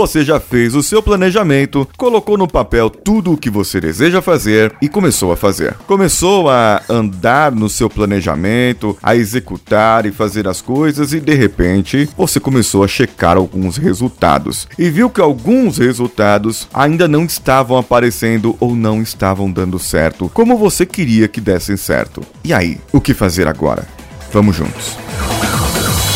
você já fez o seu planejamento, colocou no papel tudo o que você deseja fazer e começou a fazer. Começou a andar no seu planejamento, a executar e fazer as coisas e de repente você começou a checar alguns resultados e viu que alguns resultados ainda não estavam aparecendo ou não estavam dando certo como você queria que dessem certo. E aí, o que fazer agora? Vamos juntos.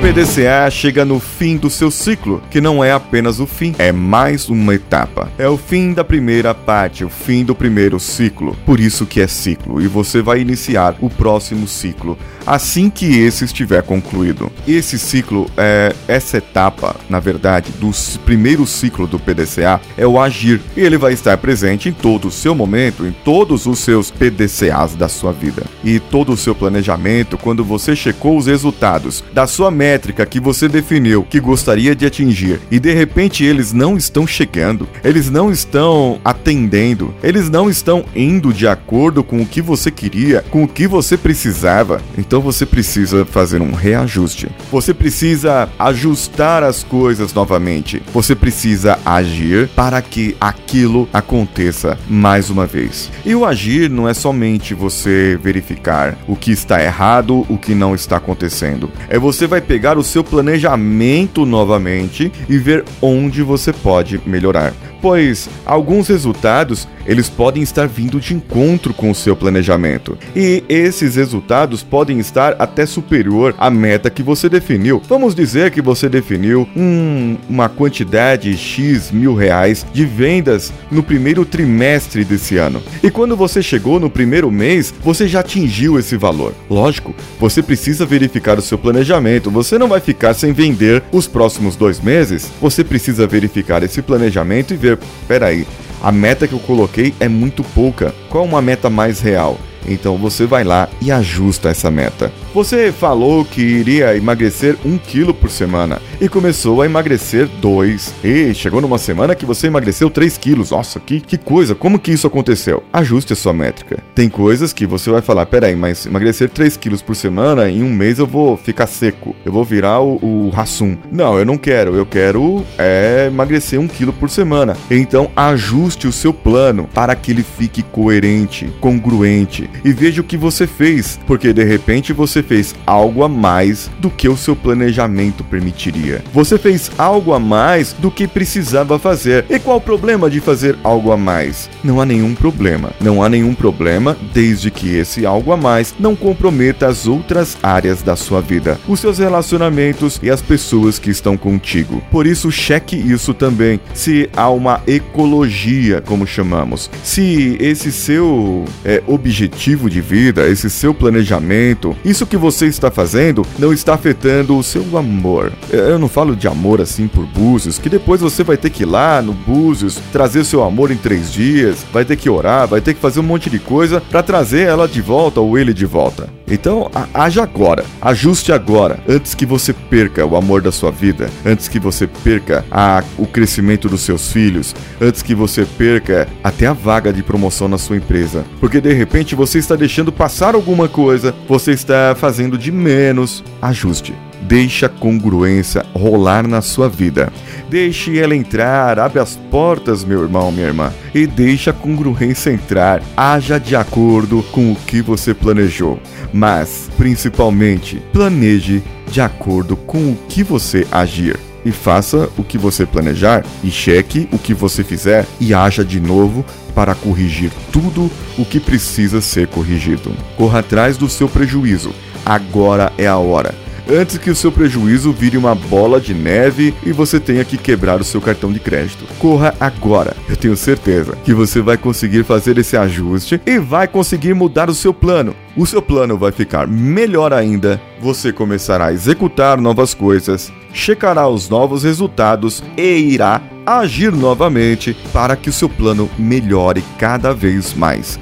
PDCA chega no fim do seu ciclo, que não é apenas o fim, é mais uma etapa. É o fim da primeira parte, o fim do primeiro ciclo. Por isso que é ciclo, e você vai iniciar o próximo ciclo assim que esse estiver concluído. Esse ciclo, é, essa etapa, na verdade, do primeiro ciclo do PDCA é o agir. E ele vai estar presente em todo o seu momento, em todos os seus PDCAs da sua vida. E todo o seu planejamento, quando você checou os resultados da sua métrica que você definiu que gostaria de atingir e de repente eles não estão chegando, eles não estão atendendo, eles não estão indo de acordo com o que você queria, com o que você precisava. Então você precisa fazer um reajuste. Você precisa ajustar as coisas novamente. Você precisa agir para que aquilo aconteça mais uma vez. E o agir não é somente você verificar o que está errado, o que não está acontecendo. É você vai pegar o seu planejamento novamente e ver onde você pode melhorar pois alguns resultados eles podem estar vindo de encontro com o seu planejamento. E esses resultados podem estar até superior à meta que você definiu. Vamos dizer que você definiu um, uma quantidade X mil reais de vendas no primeiro trimestre desse ano. E quando você chegou no primeiro mês, você já atingiu esse valor. Lógico, você precisa verificar o seu planejamento. Você não vai ficar sem vender os próximos dois meses. Você precisa verificar esse planejamento e ver, peraí, a meta que eu coloquei é muito pouca. Qual uma meta mais real? Então você vai lá e ajusta essa meta. Você falou que iria emagrecer um quilo por semana e começou a emagrecer dois. E chegou numa semana que você emagreceu 3 quilos. Nossa, que, que coisa! Como que isso aconteceu? Ajuste a sua métrica. Tem coisas que você vai falar: peraí, mas emagrecer 3 quilos por semana, em um mês eu vou ficar seco. Eu vou virar o, Rassum. Não, eu não quero. Eu quero é, emagrecer um quilo por semana. Então ajuste o seu plano para que ele fique coerente, congruente e veja o que você fez, porque de repente você fez algo a mais do que o seu planejamento permitiria. Você fez algo a mais do que precisava fazer. E qual o problema de fazer algo a mais? Não há nenhum problema. Não há nenhum problema desde que esse algo a mais não comprometa as outras áreas da sua vida, os seus relacionamentos e as pessoas que estão contigo. Por isso, cheque isso também. Se há uma ecologia, como chamamos, se esse seu é, objetivo objetivo de vida, esse seu planejamento, isso que você está fazendo não está afetando o seu amor. Eu não falo de amor assim por Búzios, que depois você vai ter que ir lá no Búzios trazer seu amor em três dias, vai ter que orar, vai ter que fazer um monte de coisa para trazer ela de volta ou ele de volta. Então, haja agora, ajuste agora, antes que você perca o amor da sua vida, antes que você perca a, o crescimento dos seus filhos, antes que você perca até a vaga de promoção na sua empresa. Porque de repente você está deixando passar alguma coisa, você está fazendo de menos. Ajuste. Deixe a congruência rolar na sua vida. Deixe ela entrar, abre as portas, meu irmão, minha irmã, e deixe a congruência entrar. Haja de acordo com o que você planejou, mas principalmente planeje de acordo com o que você agir e faça o que você planejar e cheque o que você fizer e haja de novo para corrigir tudo o que precisa ser corrigido. Corra atrás do seu prejuízo. Agora é a hora. antes que o seu prejuízo vire uma bola de neve e você tenha que quebrar o seu cartão de crédito. Corra agora. Eu tenho certeza que você vai conseguir fazer esse ajuste e vai conseguir mudar o seu plano. O seu plano vai ficar melhor ainda, você começará a executar novas coisas, checará os novos resultados e irá agir novamente para que o seu plano melhore cada vez mais.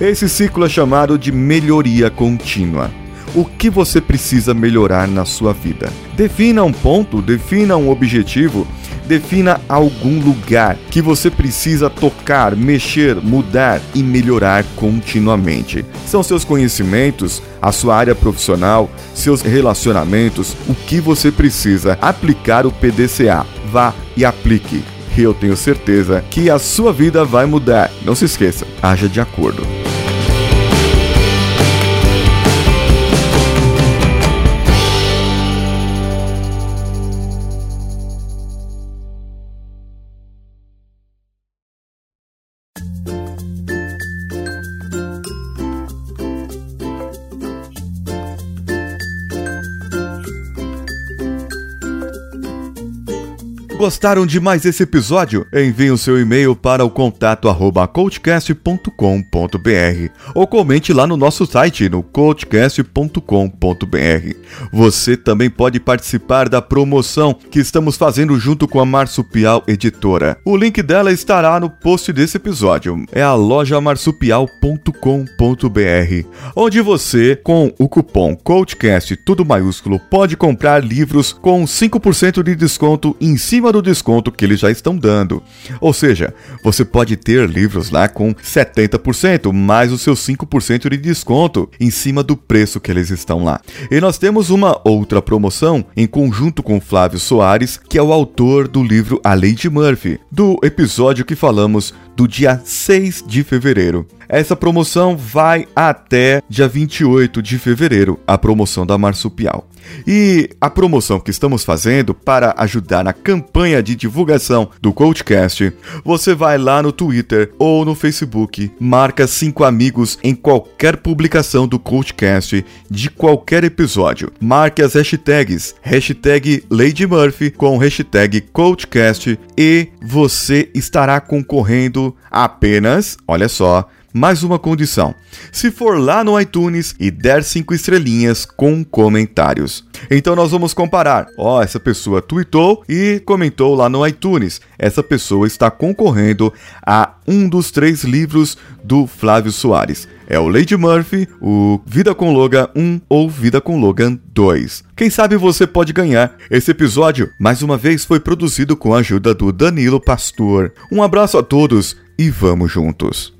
Esse ciclo é chamado de melhoria contínua. O que você precisa melhorar na sua vida? Defina um ponto, defina um objetivo Defina algum lugar que você precisa tocar, mexer, mudar e melhorar continuamente. São seus conhecimentos, a sua área profissional, seus relacionamentos, o que você precisa aplicar o PDCA. Vá e aplique. Eu tenho certeza que a sua vida vai mudar. Não se esqueça, haja de acordo. Gostaram de mais esse episódio? Envie o seu e-mail para o contato arroba coachcast.com.br ou comente lá no nosso site no coachcast.com.br. Você também pode participar da promoção que estamos fazendo junto com a Marsupial Editora. O link dela estará no post desse episódio. É a loja marsupial.com.br, onde você, com o cupom COACHCAST tudo maiúsculo, pode comprar livros com 5% de desconto em cima acima do desconto que eles já estão dando. Ou seja, você pode ter livros lá com 70% mais os seus 5% de desconto em cima do preço que eles estão lá. E nós temos uma outra promoção em conjunto com Flávio Soares, que é o autor do livro A Lady Murphy, do episódio que falamos do dia 6 de fevereiro. Essa promoção vai até dia 28 de fevereiro, a promoção da Marsupial. E a promoção que estamos fazendo para ajudar na campanha de divulgação do Coachcast, você vai lá no Twitter ou no Facebook, marca cinco amigos em qualquer publicação do Coachcast de qualquer episódio. Marque as hashtags, hashtag Lady Murphy com hashtag Coachcast e você estará concorrendo apenas, olha só, mais uma condição: se for lá no iTunes e der cinco estrelinhas com comentários. Então nós vamos comparar. Ó, oh, essa pessoa tweetou e comentou lá no iTunes. Essa pessoa está concorrendo a um dos três livros do Flávio Soares. É o Lady Murphy, o Vida com Logan 1 ou Vida com Logan 2. Quem sabe você pode ganhar. Esse episódio, mais uma vez, foi produzido com a ajuda do Danilo Pastor. Um abraço a todos e vamos juntos.